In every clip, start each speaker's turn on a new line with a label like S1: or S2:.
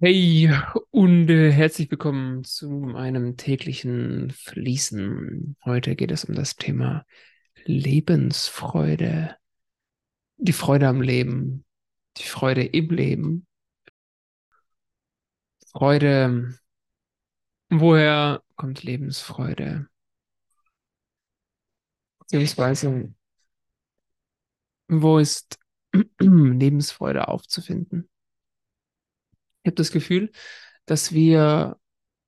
S1: Hey und äh, herzlich willkommen zu meinem täglichen Fließen. Heute geht es um das Thema Lebensfreude, die Freude am Leben, die Freude im Leben, Freude. Woher kommt Lebensfreude? Beziehungsweise, wo ist Lebensfreude aufzufinden? Habe das Gefühl, dass wir,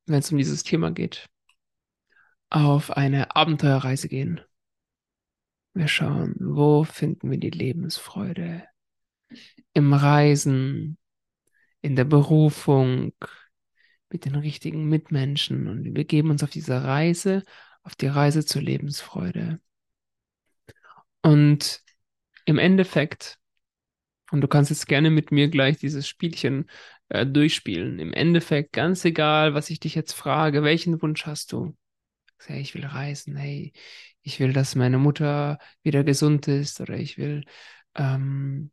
S1: wenn es um dieses Thema geht, auf eine Abenteuerreise gehen. Wir schauen, wo finden wir die Lebensfreude? Im Reisen, in der Berufung, mit den richtigen Mitmenschen. Und wir begeben uns auf diese Reise, auf die Reise zur Lebensfreude. Und im Endeffekt, und du kannst jetzt gerne mit mir gleich dieses Spielchen äh, durchspielen. Im Endeffekt, ganz egal, was ich dich jetzt frage, welchen Wunsch hast du? Hey, ich will reisen, hey, ich will, dass meine Mutter wieder gesund ist oder ich will, ähm,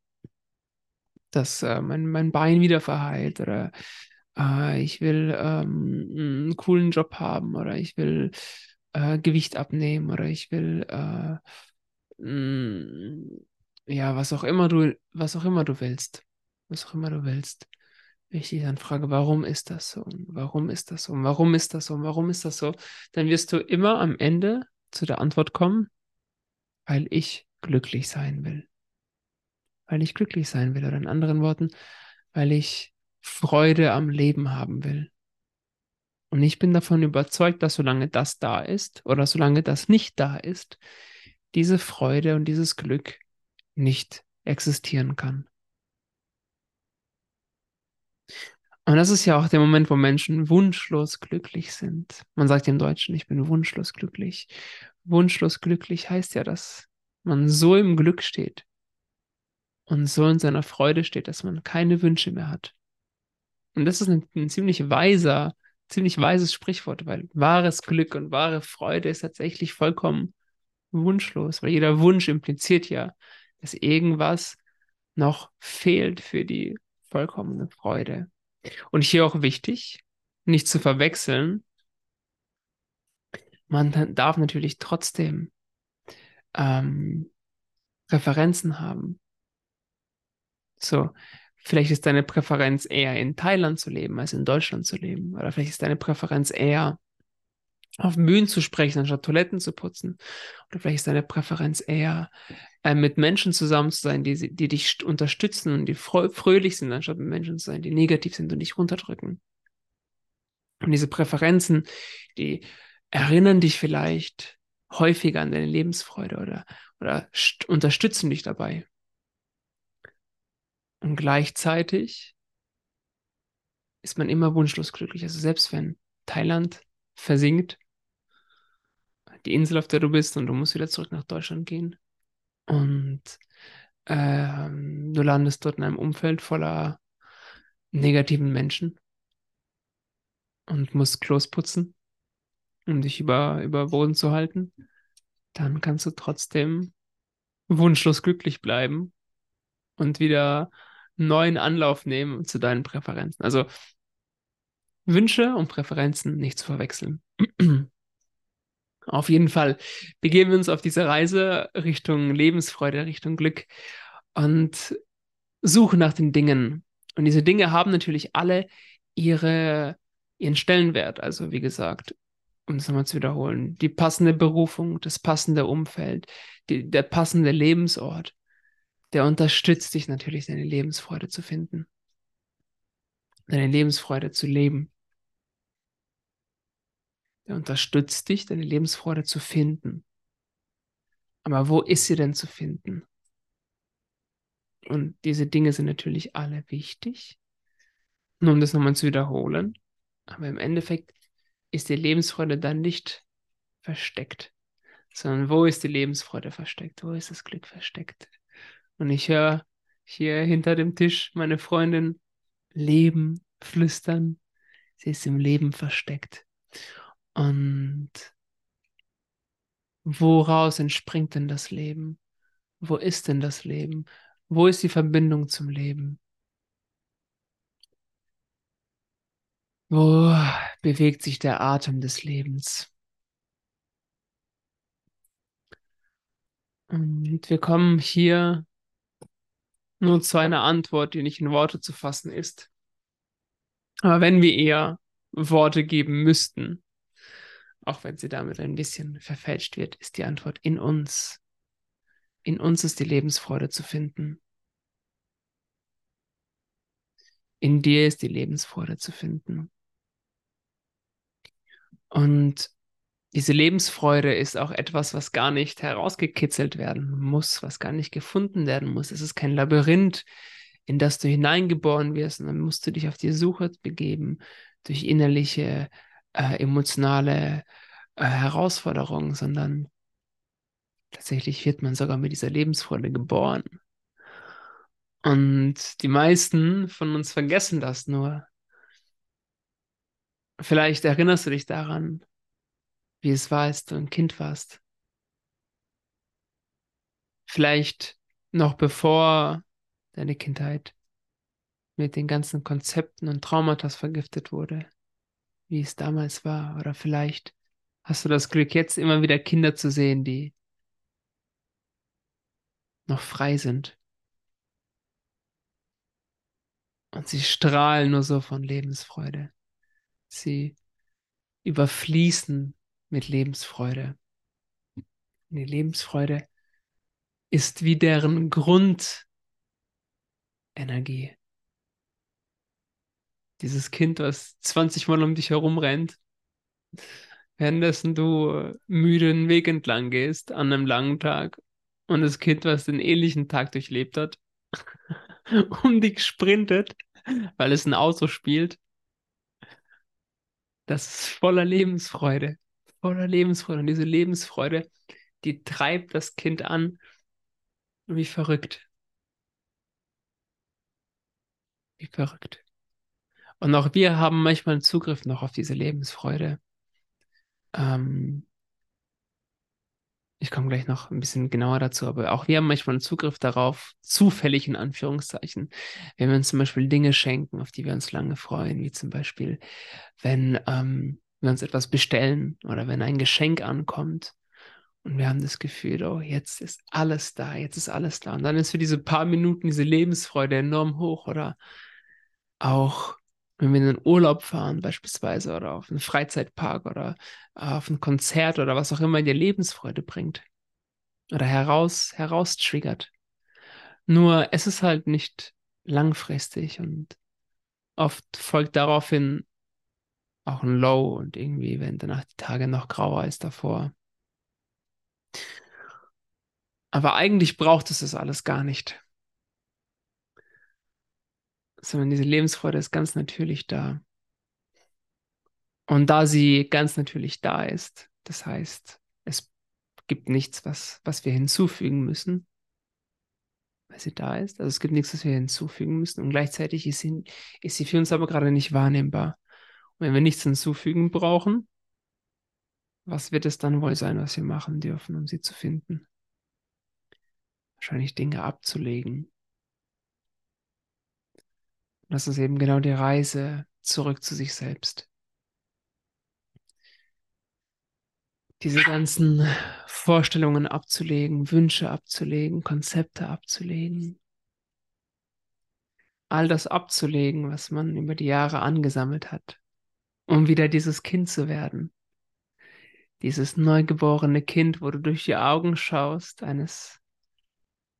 S1: dass äh, mein, mein Bein wieder verheilt oder äh, ich will ähm, einen coolen Job haben oder ich will äh, Gewicht abnehmen oder ich will äh, mh, ja, was auch immer du, was auch immer du willst. Was auch immer du willst. Ich dich dann frage, warum ist das so? Warum ist das so? Warum ist das so? Warum ist das so? Dann wirst du immer am Ende zu der Antwort kommen, weil ich glücklich sein will. Weil ich glücklich sein will. Oder in anderen Worten, weil ich Freude am Leben haben will. Und ich bin davon überzeugt, dass solange das da ist oder solange das nicht da ist, diese Freude und dieses Glück nicht existieren kann. Und das ist ja auch der Moment, wo Menschen wunschlos glücklich sind. Man sagt im Deutschen, ich bin wunschlos glücklich. Wunschlos glücklich heißt ja, dass man so im Glück steht und so in seiner Freude steht, dass man keine Wünsche mehr hat. Und das ist ein, ein ziemlich weiser, ziemlich weises Sprichwort, weil wahres Glück und wahre Freude ist tatsächlich vollkommen wunschlos, weil jeder Wunsch impliziert ja, dass irgendwas noch fehlt für die vollkommene Freude. Und hier auch wichtig, nicht zu verwechseln, man darf natürlich trotzdem ähm, Referenzen haben. So, vielleicht ist deine Präferenz eher in Thailand zu leben, als in Deutschland zu leben. Oder vielleicht ist deine Präferenz eher auf Bühnen zu sprechen, anstatt Toiletten zu putzen. Oder vielleicht ist deine Präferenz eher äh, mit Menschen zusammen zu sein, die, die dich unterstützen und die fröhlich sind, anstatt mit Menschen zu sein, die negativ sind und dich runterdrücken. Und diese Präferenzen, die erinnern dich vielleicht häufiger an deine Lebensfreude oder, oder unterstützen dich dabei. Und gleichzeitig ist man immer wunschlos glücklich. Also selbst wenn Thailand versinkt, die Insel, auf der du bist, und du musst wieder zurück nach Deutschland gehen. Und ähm, du landest dort in einem Umfeld voller negativen Menschen und musst Klos putzen, um dich über, über Boden zu halten. Dann kannst du trotzdem wunschlos glücklich bleiben und wieder neuen Anlauf nehmen zu deinen Präferenzen. Also Wünsche und Präferenzen nicht zu verwechseln. Auf jeden Fall begeben wir uns auf diese Reise Richtung Lebensfreude, Richtung Glück und suchen nach den Dingen. Und diese Dinge haben natürlich alle ihre, ihren Stellenwert. Also wie gesagt, um es nochmal zu wiederholen, die passende Berufung, das passende Umfeld, die, der passende Lebensort, der unterstützt dich natürlich, deine Lebensfreude zu finden, deine Lebensfreude zu leben. Der unterstützt dich, deine Lebensfreude zu finden. Aber wo ist sie denn zu finden? Und diese Dinge sind natürlich alle wichtig. Nur um das nochmal zu wiederholen. Aber im Endeffekt ist die Lebensfreude dann nicht versteckt, sondern wo ist die Lebensfreude versteckt? Wo ist das Glück versteckt? Und ich höre hier hinter dem Tisch meine Freundin leben, flüstern. Sie ist im Leben versteckt. Und woraus entspringt denn das Leben? Wo ist denn das Leben? Wo ist die Verbindung zum Leben? Wo bewegt sich der Atem des Lebens? Und wir kommen hier nur zu einer Antwort, die nicht in Worte zu fassen ist. Aber wenn wir eher Worte geben müssten, auch wenn sie damit ein bisschen verfälscht wird, ist die Antwort in uns. In uns ist die Lebensfreude zu finden. In dir ist die Lebensfreude zu finden. Und diese Lebensfreude ist auch etwas, was gar nicht herausgekitzelt werden muss, was gar nicht gefunden werden muss. Es ist kein Labyrinth, in das du hineingeboren wirst, und dann musst du dich auf die Suche begeben durch innerliche, äh, emotionale äh, Herausforderungen, sondern tatsächlich wird man sogar mit dieser Lebensfreude geboren. Und die meisten von uns vergessen das nur. Vielleicht erinnerst du dich daran, wie es war, als du ein Kind warst. Vielleicht noch bevor deine Kindheit mit den ganzen Konzepten und Traumata vergiftet wurde, wie es damals war. Oder vielleicht hast du das Glück, jetzt immer wieder Kinder zu sehen, die noch frei sind. Und sie strahlen nur so von Lebensfreude. Sie überfließen mit Lebensfreude. Und die Lebensfreude ist wie deren Grundenergie. Dieses Kind, was 20 Mal um dich herum rennt, währenddessen du müde den Weg entlang gehst an einem langen Tag und das Kind, was den ähnlichen Tag durchlebt hat, um dich sprintet, weil es ein Auto spielt, das ist voller Lebensfreude voller Lebensfreude. Und diese Lebensfreude, die treibt das Kind an wie verrückt. Wie verrückt. Und auch wir haben manchmal einen Zugriff noch auf diese Lebensfreude. Ähm, ich komme gleich noch ein bisschen genauer dazu, aber auch wir haben manchmal einen Zugriff darauf, zufällig in Anführungszeichen, wenn wir uns zum Beispiel Dinge schenken, auf die wir uns lange freuen, wie zum Beispiel, wenn ähm, wir uns etwas bestellen oder wenn ein Geschenk ankommt und wir haben das Gefühl, oh, jetzt ist alles da, jetzt ist alles da. Und dann ist für diese paar Minuten diese Lebensfreude enorm hoch oder auch wenn wir in den Urlaub fahren beispielsweise oder auf einen Freizeitpark oder auf ein Konzert oder was auch immer dir Lebensfreude bringt oder heraus, heraus triggert. Nur es ist halt nicht langfristig und oft folgt daraufhin auch ein Low und irgendwie werden danach die Tage noch grauer als davor. Aber eigentlich braucht es das alles gar nicht. Sondern diese Lebensfreude ist ganz natürlich da. Und da sie ganz natürlich da ist, das heißt, es gibt nichts, was, was wir hinzufügen müssen, weil sie da ist. Also es gibt nichts, was wir hinzufügen müssen. Und gleichzeitig ist sie, ist sie für uns aber gerade nicht wahrnehmbar. Wenn wir nichts hinzufügen brauchen, was wird es dann wohl sein, was wir machen dürfen, um sie zu finden? Wahrscheinlich Dinge abzulegen. Das ist eben genau die Reise zurück zu sich selbst. Diese ganzen Vorstellungen abzulegen, Wünsche abzulegen, Konzepte abzulegen. All das abzulegen, was man über die Jahre angesammelt hat um wieder dieses Kind zu werden. Dieses neugeborene Kind, wo du durch die Augen schaust, eines,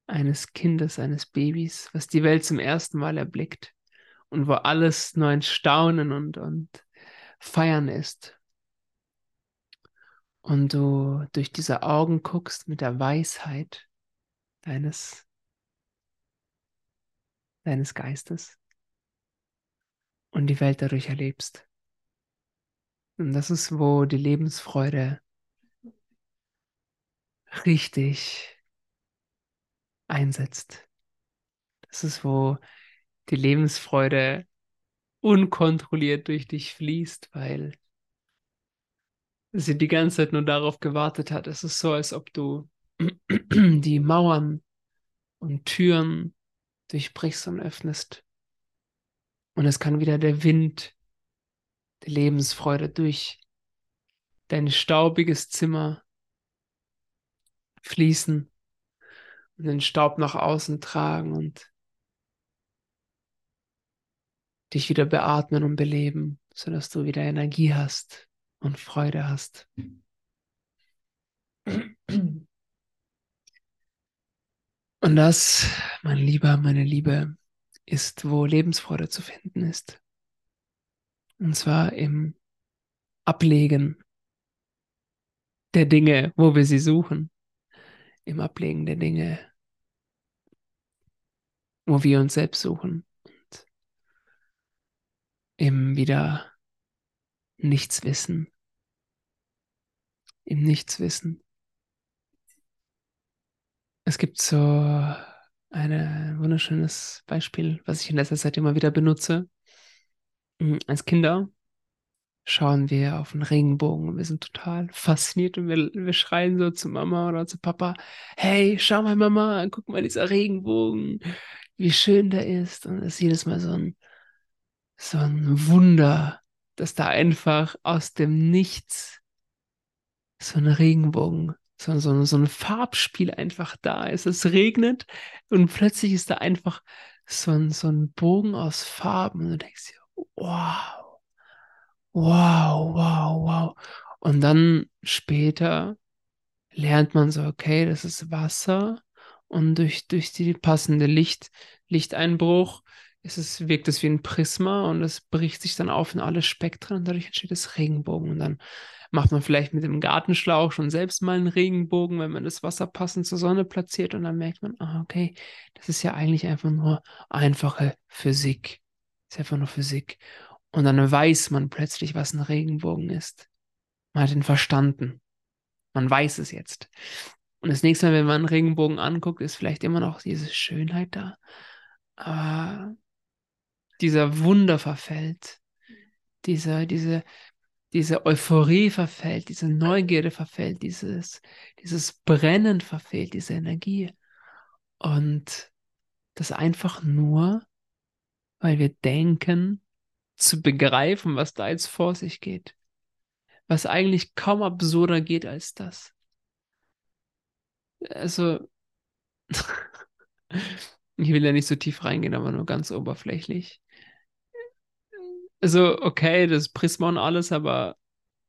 S1: eines Kindes, eines Babys, was die Welt zum ersten Mal erblickt und wo alles nur ein Staunen und, und Feiern ist. Und du durch diese Augen guckst mit der Weisheit deines, deines Geistes und die Welt dadurch erlebst. Und das ist, wo die Lebensfreude richtig einsetzt. Das ist, wo die Lebensfreude unkontrolliert durch dich fließt, weil sie die ganze Zeit nur darauf gewartet hat. Es ist so, als ob du die Mauern und Türen durchbrichst und öffnest. Und es kann wieder der Wind die Lebensfreude durch dein staubiges Zimmer fließen und den Staub nach außen tragen und dich wieder beatmen und beleben, sodass du wieder Energie hast und Freude hast. Und das, mein Lieber, meine Liebe, ist, wo Lebensfreude zu finden ist. Und zwar im Ablegen der Dinge, wo wir sie suchen. Im Ablegen der Dinge, wo wir uns selbst suchen. Im wieder Nichtswissen. Im Nichtswissen. Es gibt so ein wunderschönes Beispiel, was ich in letzter Zeit immer wieder benutze. Mm, als Kinder schauen wir auf den Regenbogen und wir sind total fasziniert und wir, wir schreien so zu Mama oder zu Papa, hey, schau mal Mama, guck mal dieser Regenbogen, wie schön der ist. Und es ist jedes Mal so ein, so ein Wunder, dass da einfach aus dem Nichts so ein Regenbogen so, so, so ein Farbspiel einfach da ist. Es regnet und plötzlich ist da einfach so ein, so ein Bogen aus Farben und du denkst dir, wow, wow, wow, wow. Und dann später lernt man so, okay, das ist Wasser und durch, durch die passende Licht, Lichteinbruch es, wirkt es wie ein Prisma und es bricht sich dann auf in alle Spektren und dadurch entsteht das Regenbogen. Und dann macht man vielleicht mit dem Gartenschlauch schon selbst mal einen Regenbogen, wenn man das Wasser passend zur Sonne platziert und dann merkt man, ah, okay, das ist ja eigentlich einfach nur einfache Physik. Das ist einfach nur Physik. Und dann weiß man plötzlich, was ein Regenbogen ist. Man hat ihn verstanden. Man weiß es jetzt. Und das nächste Mal, wenn man einen Regenbogen anguckt, ist vielleicht immer noch diese Schönheit da. Aber dieser Wunder verfällt. Dieser, diese, diese Euphorie verfällt, diese Neugierde verfällt, dieses, dieses Brennen verfällt, diese Energie. Und das einfach nur, weil wir denken, zu begreifen, was da jetzt vor sich geht. Was eigentlich kaum absurder geht als das. Also, ich will ja nicht so tief reingehen, aber nur ganz oberflächlich also, okay, das Prisma und alles, aber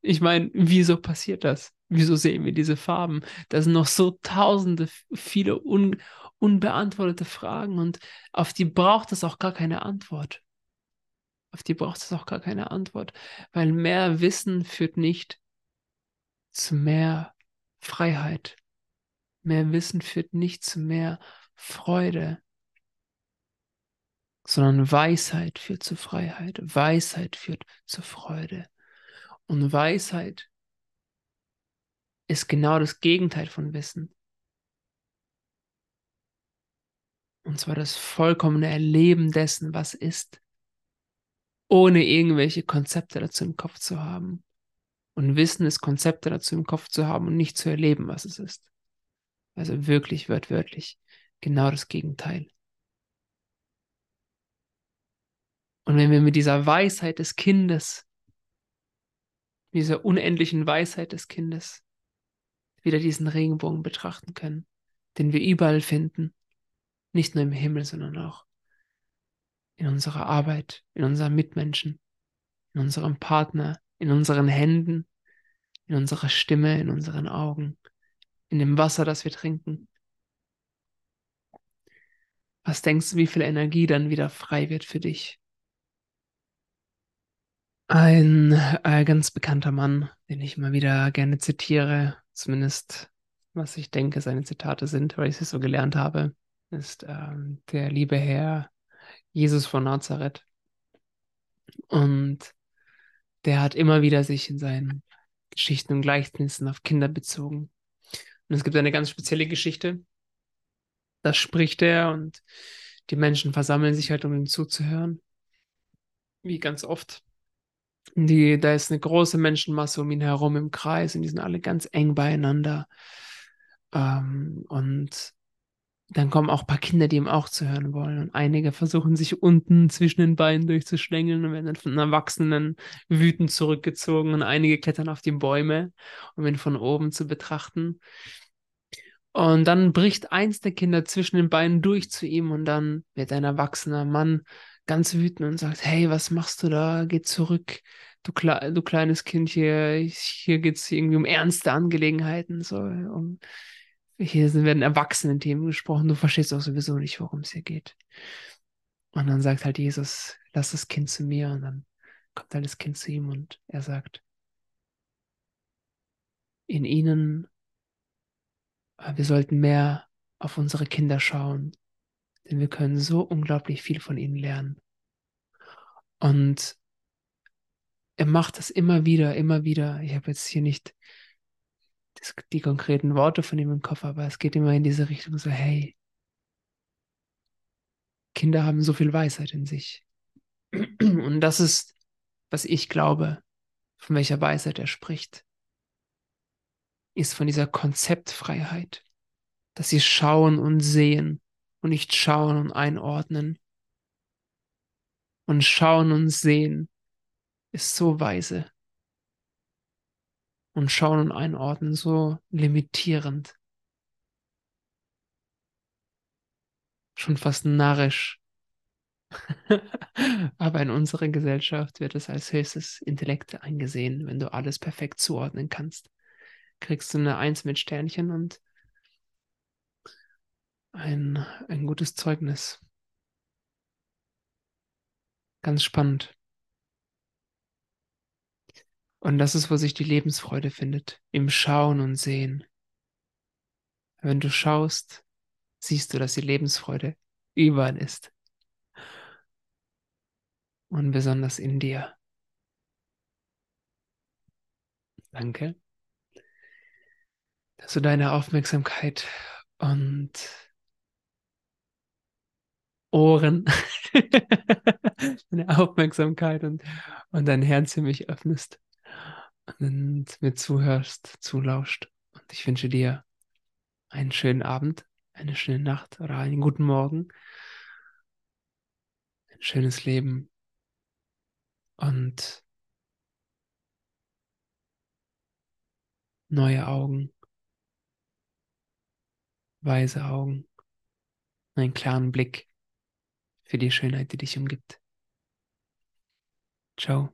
S1: ich meine, wieso passiert das? Wieso sehen wir diese Farben? Da sind noch so tausende, viele un, unbeantwortete Fragen und auf die braucht es auch gar keine Antwort. Auf die braucht es auch gar keine Antwort, weil mehr Wissen führt nicht zu mehr Freiheit. Mehr Wissen führt nicht zu mehr Freude sondern Weisheit führt zu Freiheit, Weisheit führt zu Freude. Und Weisheit ist genau das Gegenteil von Wissen. Und zwar das vollkommene Erleben dessen, was ist, ohne irgendwelche Konzepte dazu im Kopf zu haben. Und Wissen ist Konzepte dazu im Kopf zu haben und nicht zu erleben, was es ist. Also wirklich, wörtwörtlich, genau das Gegenteil. Und wenn wir mit dieser Weisheit des Kindes, dieser unendlichen Weisheit des Kindes, wieder diesen Regenbogen betrachten können, den wir überall finden, nicht nur im Himmel, sondern auch in unserer Arbeit, in unseren Mitmenschen, in unserem Partner, in unseren Händen, in unserer Stimme, in unseren Augen, in dem Wasser, das wir trinken. Was denkst du, wie viel Energie dann wieder frei wird für dich? Ein äh, ganz bekannter Mann, den ich immer wieder gerne zitiere, zumindest was ich denke, seine Zitate sind, weil ich sie so gelernt habe, ist ähm, der liebe Herr Jesus von Nazareth. Und der hat immer wieder sich in seinen Geschichten und Gleichnissen auf Kinder bezogen. Und es gibt eine ganz spezielle Geschichte. Da spricht er und die Menschen versammeln sich halt, um ihm zuzuhören. Wie ganz oft. Die, da ist eine große Menschenmasse um ihn herum im Kreis und die sind alle ganz eng beieinander. Ähm, und dann kommen auch ein paar Kinder, die ihm auch zuhören wollen. Und einige versuchen sich unten zwischen den Beinen durchzuschlängeln und werden dann von Erwachsenen wütend zurückgezogen. Und einige klettern auf die Bäume, um ihn von oben zu betrachten. Und dann bricht eins der Kinder zwischen den Beinen durch zu ihm und dann wird ein erwachsener Mann ganz wütend und sagt, hey, was machst du da? Geh zurück, du, Kle du kleines Kind hier. Hier geht es irgendwie um ernste Angelegenheiten. So, um, hier werden Erwachsenen-Themen gesprochen. Du verstehst auch sowieso nicht, worum es hier geht. Und dann sagt halt Jesus, lass das Kind zu mir. Und dann kommt halt das Kind zu ihm und er sagt, in ihnen, äh, wir sollten mehr auf unsere Kinder schauen, denn wir können so unglaublich viel von ihnen lernen. Und er macht das immer wieder, immer wieder. Ich habe jetzt hier nicht das, die konkreten Worte von ihm im Kopf, aber es geht immer in diese Richtung so, hey, Kinder haben so viel Weisheit in sich. Und das ist, was ich glaube, von welcher Weisheit er spricht, ist von dieser Konzeptfreiheit, dass sie schauen und sehen und nicht schauen und einordnen. Und schauen und sehen ist so weise und Schauen und Einordnen so limitierend. Schon fast narrisch. Aber in unserer Gesellschaft wird es als höchstes Intellekt eingesehen, wenn du alles perfekt zuordnen kannst. Kriegst du eine Eins mit Sternchen und ein, ein gutes Zeugnis. Ganz spannend. Und das ist, wo sich die Lebensfreude findet, im Schauen und Sehen. Wenn du schaust, siehst du, dass die Lebensfreude überall ist. Und besonders in dir. Danke, dass du deine Aufmerksamkeit und Ohren, deine Aufmerksamkeit und, und dein Herz für mich öffnest und mir zuhörst, zulauscht. Und ich wünsche dir einen schönen Abend, eine schöne Nacht oder einen guten Morgen, ein schönes Leben und neue Augen, weise Augen, einen klaren Blick für die Schönheit, die dich umgibt. Ciao.